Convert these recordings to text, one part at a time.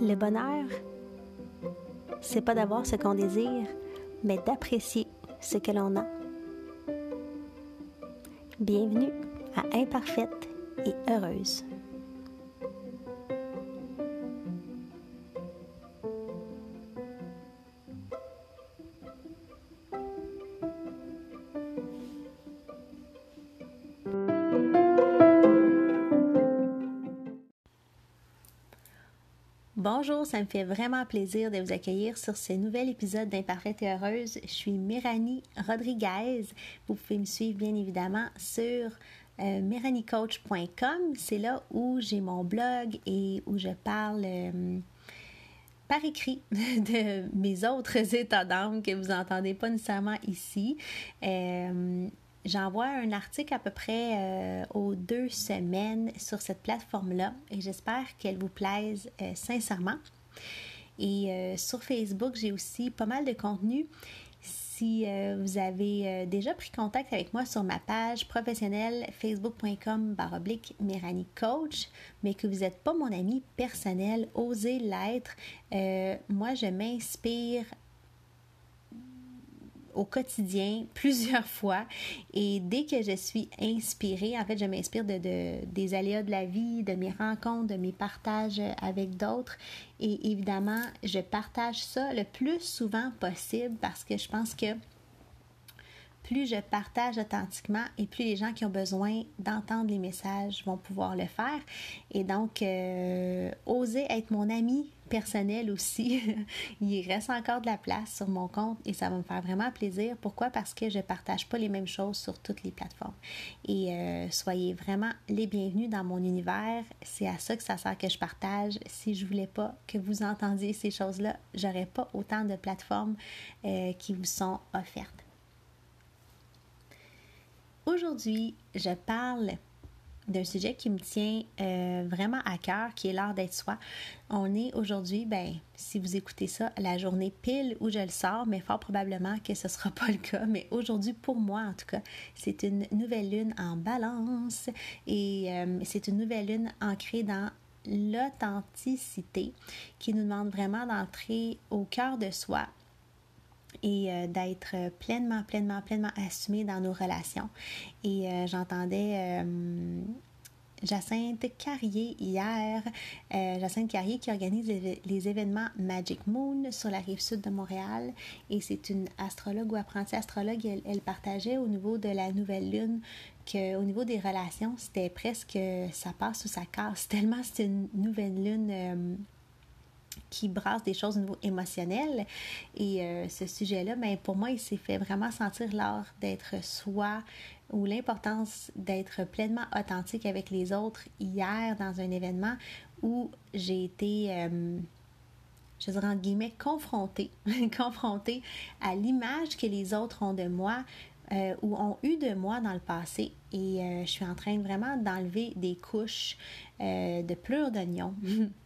Le bonheur, c'est pas d'avoir ce qu'on désire, mais d'apprécier ce que l'on a. Bienvenue à Imparfaite et Heureuse. Bonjour, ça me fait vraiment plaisir de vous accueillir sur ce nouvel épisode d'Imparfaite et Heureuse. Je suis Méranie Rodriguez. Vous pouvez me suivre bien évidemment sur euh. C'est là où j'ai mon blog et où je parle euh, par écrit de mes autres états d'âme que vous n'entendez pas nécessairement ici. Euh, J'envoie un article à peu près euh, aux deux semaines sur cette plateforme-là et j'espère qu'elle vous plaise euh, sincèrement. Et euh, sur Facebook, j'ai aussi pas mal de contenu. Si vous avez déjà pris contact avec moi sur ma page professionnelle facebook.com baroblique Coach, mais que vous n'êtes pas mon ami personnel, osez l'être. moi, je m'inspire au quotidien plusieurs fois. Et dès que je suis inspirée, en fait, je m'inspire de, des aléas de la vie, de mes rencontres, de mes partages avec d'autres. Et évidemment, je partage ça le plus souvent possible parce que je pense que plus je partage authentiquement et plus les gens qui ont besoin d'entendre les messages vont pouvoir le faire. Et donc, euh, oser être mon ami personnel aussi. Il reste encore de la place sur mon compte et ça va me faire vraiment plaisir. Pourquoi? Parce que je ne partage pas les mêmes choses sur toutes les plateformes. Et euh, soyez vraiment les bienvenus dans mon univers. C'est à ça que ça sert que je partage. Si je voulais pas que vous entendiez ces choses-là, j'aurais pas autant de plateformes euh, qui vous sont offertes. Aujourd'hui, je parle d'un sujet qui me tient euh, vraiment à cœur, qui est l'art d'être soi. On est aujourd'hui, ben, si vous écoutez ça, la journée pile où je le sors, mais fort probablement que ce ne sera pas le cas. Mais aujourd'hui, pour moi en tout cas, c'est une nouvelle lune en balance et euh, c'est une nouvelle lune ancrée dans l'authenticité qui nous demande vraiment d'entrer au cœur de soi, et euh, d'être pleinement, pleinement, pleinement assumé dans nos relations. Et euh, j'entendais euh, Jacinthe Carrier hier, Jacinthe Carrier qui organise les, événements Magic Moon sur la rive sud de Montréal. Et c'est une astrologue ou apprentie astrologue. Elle, elle, partageait au niveau de la nouvelle lune qu'au niveau des relations, c'était presque ça passe ou ça casse. Tellement c'est une nouvelle lune qui brasse des choses au niveau émotionnel. Et euh, ce sujet-là, ben, pour moi, il s'est fait vraiment sentir l'art d'être soi ou l'importance d'être pleinement authentique avec les autres hier dans un événement où j'ai été, euh, je dirais en guillemets, confrontée, confrontée à l'image que les autres ont de moi. Euh, ou ont eu de moi dans le passé et je suis en train vraiment d'enlever des couches de pleurs d'oignon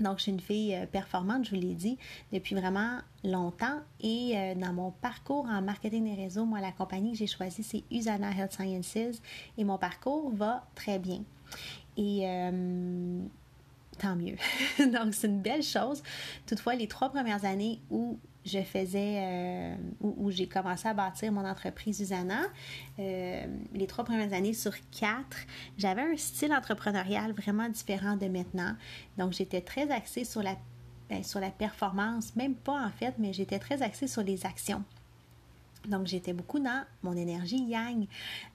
Donc, je suis une fille euh, performante, je vous l'ai dit, depuis vraiment longtemps. Et euh, dans mon parcours en marketing des réseaux, moi, la compagnie que j'ai choisie, c'est Usana Health Sciences. Et mon parcours va très bien. Et euh, tant mieux. Donc, c'est une belle chose. Toutefois, les trois premières années où je faisais, euh, où, j'ai commencé à bâtir mon entreprise Usana. Euh, les trois premières années sur quatre, j'avais un style entrepreneurial vraiment différent de maintenant. Donc, j'étais très axée sur la, ben, sur la performance, même pas en fait, mais j'étais très axée sur les actions. Donc, j'étais beaucoup dans mon énergie yang.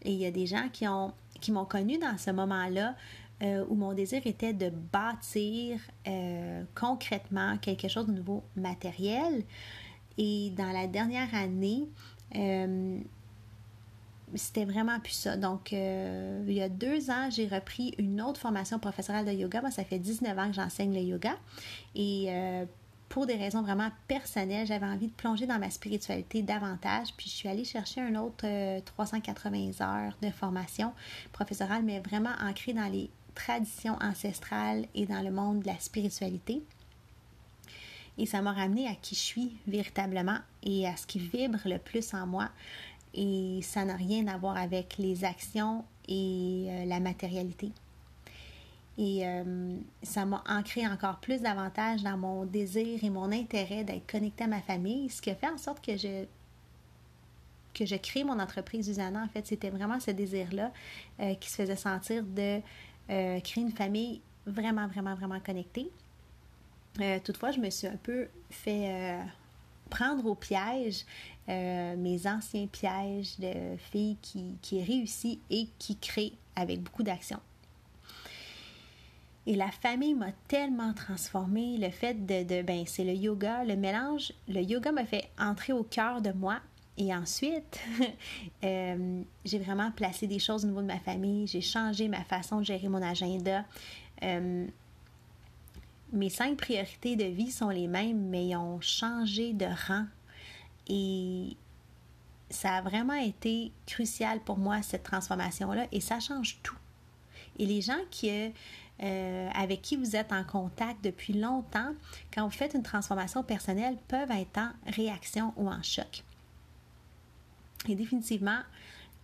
Et il y a des gens qui ont qui m'ont connu dans ce moment-là euh, où mon désir était de bâtir euh, concrètement quelque chose de nouveau matériel. Et dans la dernière année, euh, c'était vraiment plus ça. Donc, il y a deux ans, j'ai repris une autre formation professionnelle de yoga. Moi, ça fait 19 ans que j'enseigne le yoga. Et pour des raisons vraiment personnelles, j'avais envie de plonger dans ma spiritualité davantage. Puis je suis allée chercher un autre 380 heures de formation professorale, mais vraiment ancrée dans les traditions ancestrales et dans le monde de la spiritualité. Et ça m'a ramené à qui je suis véritablement et à ce qui vibre le plus en moi. Et ça n'a rien à voir avec les actions et euh, la matérialité. Et euh, ça m'a ancré encore plus davantage dans mon désir et mon intérêt d'être connectée à ma famille, ce qui a fait en sorte que je que je crée mon entreprise Usana. En fait, c'était vraiment ce désir-là euh, qui se faisait sentir de créer une famille vraiment, vraiment, vraiment connectée. toutefois, je me suis un peu fait prendre au piège mes anciens pièges de filles qui, qui réussissent et qui créent avec beaucoup d'action. Et la famille m'a tellement transformée. Le fait de, de ben, c'est le yoga, le mélange. Le yoga m'a fait entrer au cœur de moi. Et ensuite, euh, j'ai vraiment placé des choses au niveau de ma famille. J'ai changé ma façon de gérer mon agenda. Euh, mes cinq priorités de vie sont les mêmes, mais ils ont changé de rang. Et ça a vraiment été crucial pour moi, cette transformation-là. Et ça change tout. Et les gens qui, euh, avec qui vous êtes en contact depuis longtemps, quand vous faites une transformation personnelle, peuvent être en réaction ou en choc. Et définitivement,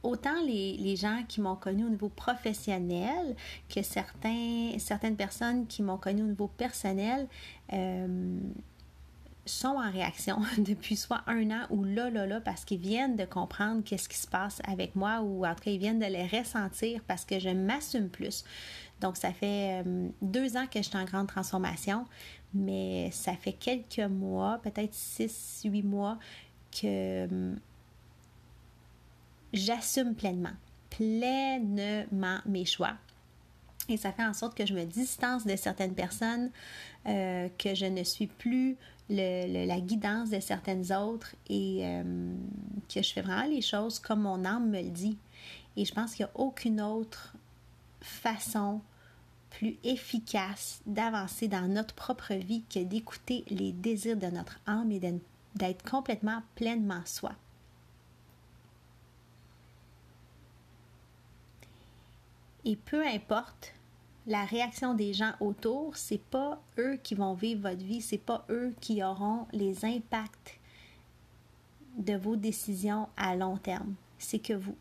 autant les, gens qui m'ont connu au niveau professionnel que certaines personnes qui m'ont connu au niveau personnel, euh, sont en réaction depuis soit un an ou là, là, là, parce qu'ils viennent de comprendre qu'est-ce qui se passe avec moi ou en tout cas, ils viennent de les ressentir parce que je m'assume plus. Donc, ça fait euh, deux ans que je suis en grande transformation, mais ça fait quelques mois, peut-être six, huit mois, que euh, j'assume pleinement, pleinement mes choix. Et ça fait en sorte que je me distance de certaines personnes, euh, que je ne suis plus la guidance de certaines autres et euh, que je fais vraiment les choses comme mon âme me le dit. Et je pense qu'il n'y a aucune autre façon plus efficace d'avancer dans notre propre vie que d'écouter les désirs de notre âme et d'être complètement pleinement soi. Et peu importe la réaction des gens autour, c'est pas eux qui vont vivre votre vie, c'est pas eux qui auront les impacts de vos décisions à long terme, c'est que vous.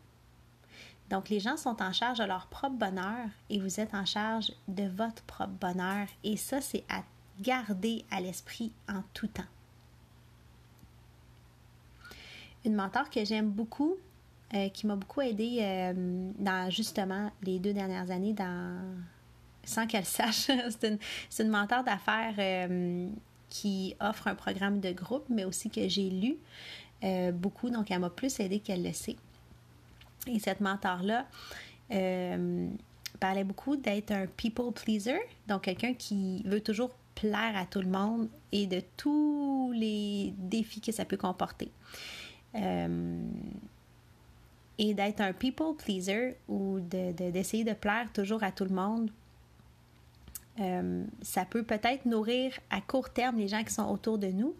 Donc les gens sont en charge de leur propre bonheur et vous êtes en charge de votre propre bonheur et ça c'est à garder à l'esprit en tout temps. Une mentor que j'aime beaucoup, euh, qui m'a beaucoup aidé euh, dans justement les deux dernières années dans sans qu'elle sache. c'est une, mentor d'affaires euh, qui offre un programme de groupe, mais aussi que j'ai lu beaucoup, donc elle m'a plus aidé qu'elle le sait. Et cette mentor-là parlait beaucoup d'être un people pleaser, donc quelqu'un qui veut toujours plaire à tout le monde et de tous les défis que ça peut comporter. Et d'être un people pleaser ou d'essayer de, de plaire toujours à tout le monde euh, ça peut peut-être nourrir à court terme les gens qui sont autour de nous,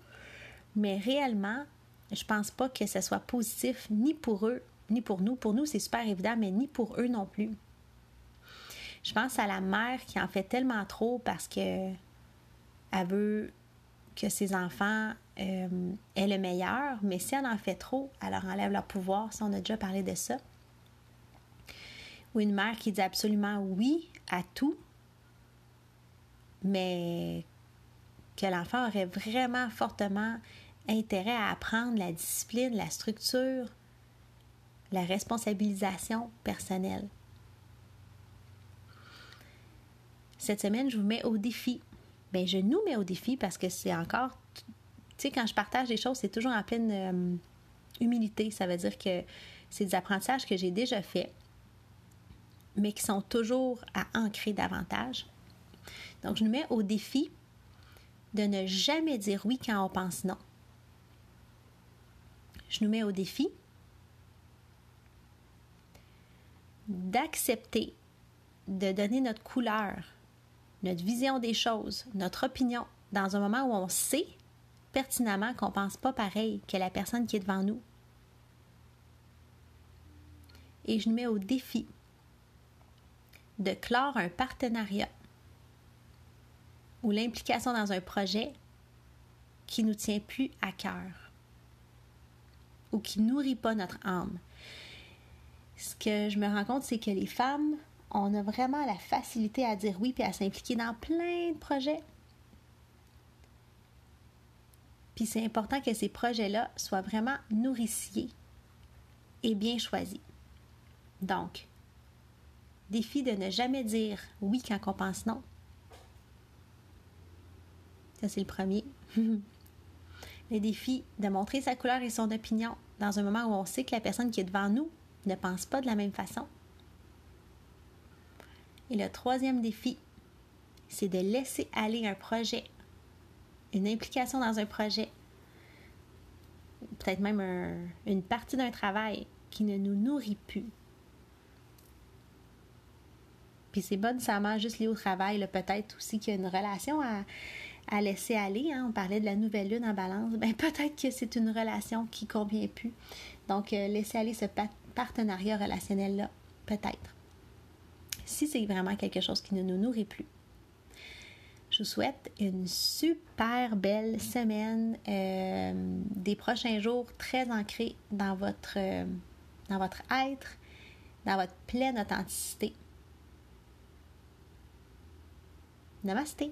mais réellement, je pense pas que ce soit positif ni pour eux, ni pour nous. Pour nous, c'est super évident, mais ni pour eux non plus. Je pense à la mère qui en fait tellement trop parce que elle veut que ses enfants euh, aient le meilleur, mais si elle en fait trop, elle leur enlève leur pouvoir. Ça, on a déjà parlé de ça. Ou une mère qui dit absolument oui à tout, mais que l'enfant aurait vraiment fortement intérêt à apprendre la discipline, la structure, la responsabilisation personnelle. Cette semaine, je vous mets au défi. Bien, je nous mets au défi parce que c'est encore. Quand je partage des choses, c'est toujours en pleine euh, humilité. Ça veut dire que c'est des apprentissages que j'ai déjà faits, mais qui sont toujours à ancrer davantage. Donc, je nous mets au défi de ne jamais dire oui quand on pense non. Je nous mets au défi d'accepter de donner notre couleur, notre vision des choses, notre opinion dans un moment où on sait pertinemment qu'on ne pense pas pareil que la personne qui est devant nous. Et je mets au défi de clore un partenariat ou l'implication dans un projet qui nous tient plus à cœur ou qui nourrit pas notre âme. Ce que je me rends compte, c'est que les femmes, on a vraiment la facilité à dire oui puis à s'impliquer dans plein de projets. Puis c'est important que ces projets-là soient vraiment nourriciers et bien choisis. Donc, défi de ne jamais dire oui quand on pense non. Ça, c'est le premier. le défi de montrer sa couleur et son opinion dans un moment où on sait que la personne qui est devant nous ne pense pas de la même façon. Et le troisième défi, c'est de laisser aller un projet, une implication dans un projet, peut-être même une partie d'un travail qui ne nous nourrit plus. Puis c'est pas nécessairement juste lié au travail, peut-être aussi qu'il y a une relation à, laisser aller. Hein. On parlait de la nouvelle lune en balance. Ben, peut-être que c'est une relation qui convient plus. Donc, euh, laisser aller ce partenariat relationnel-là, peut-être. Si c'est vraiment quelque chose qui ne nous nourrit plus. Je vous souhaite une super belle semaine, euh, des prochains jours très ancrés dans votre, euh, dans votre être, dans votre pleine authenticité. Namaste.